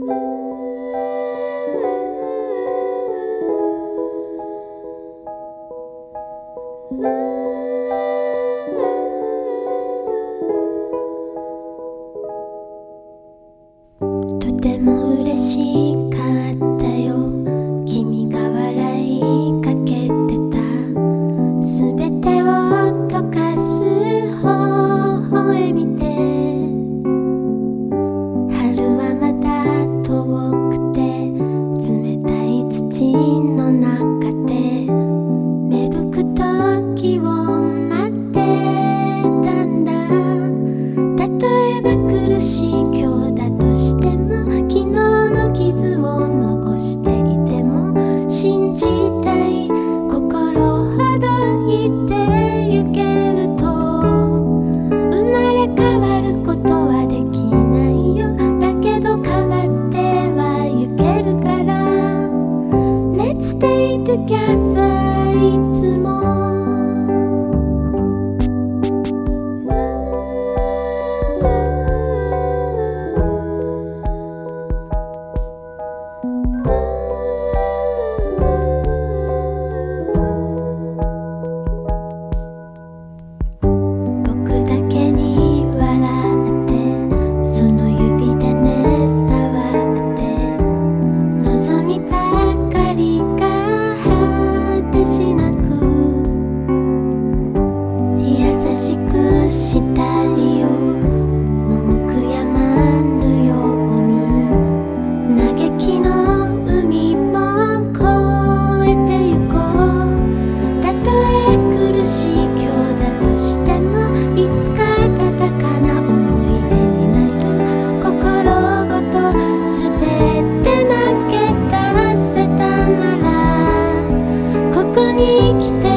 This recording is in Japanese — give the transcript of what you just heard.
とても心。したやまぬように嘆きの海も越えてゆこうたとえ苦しい今日だとしてもいつか戦う生きて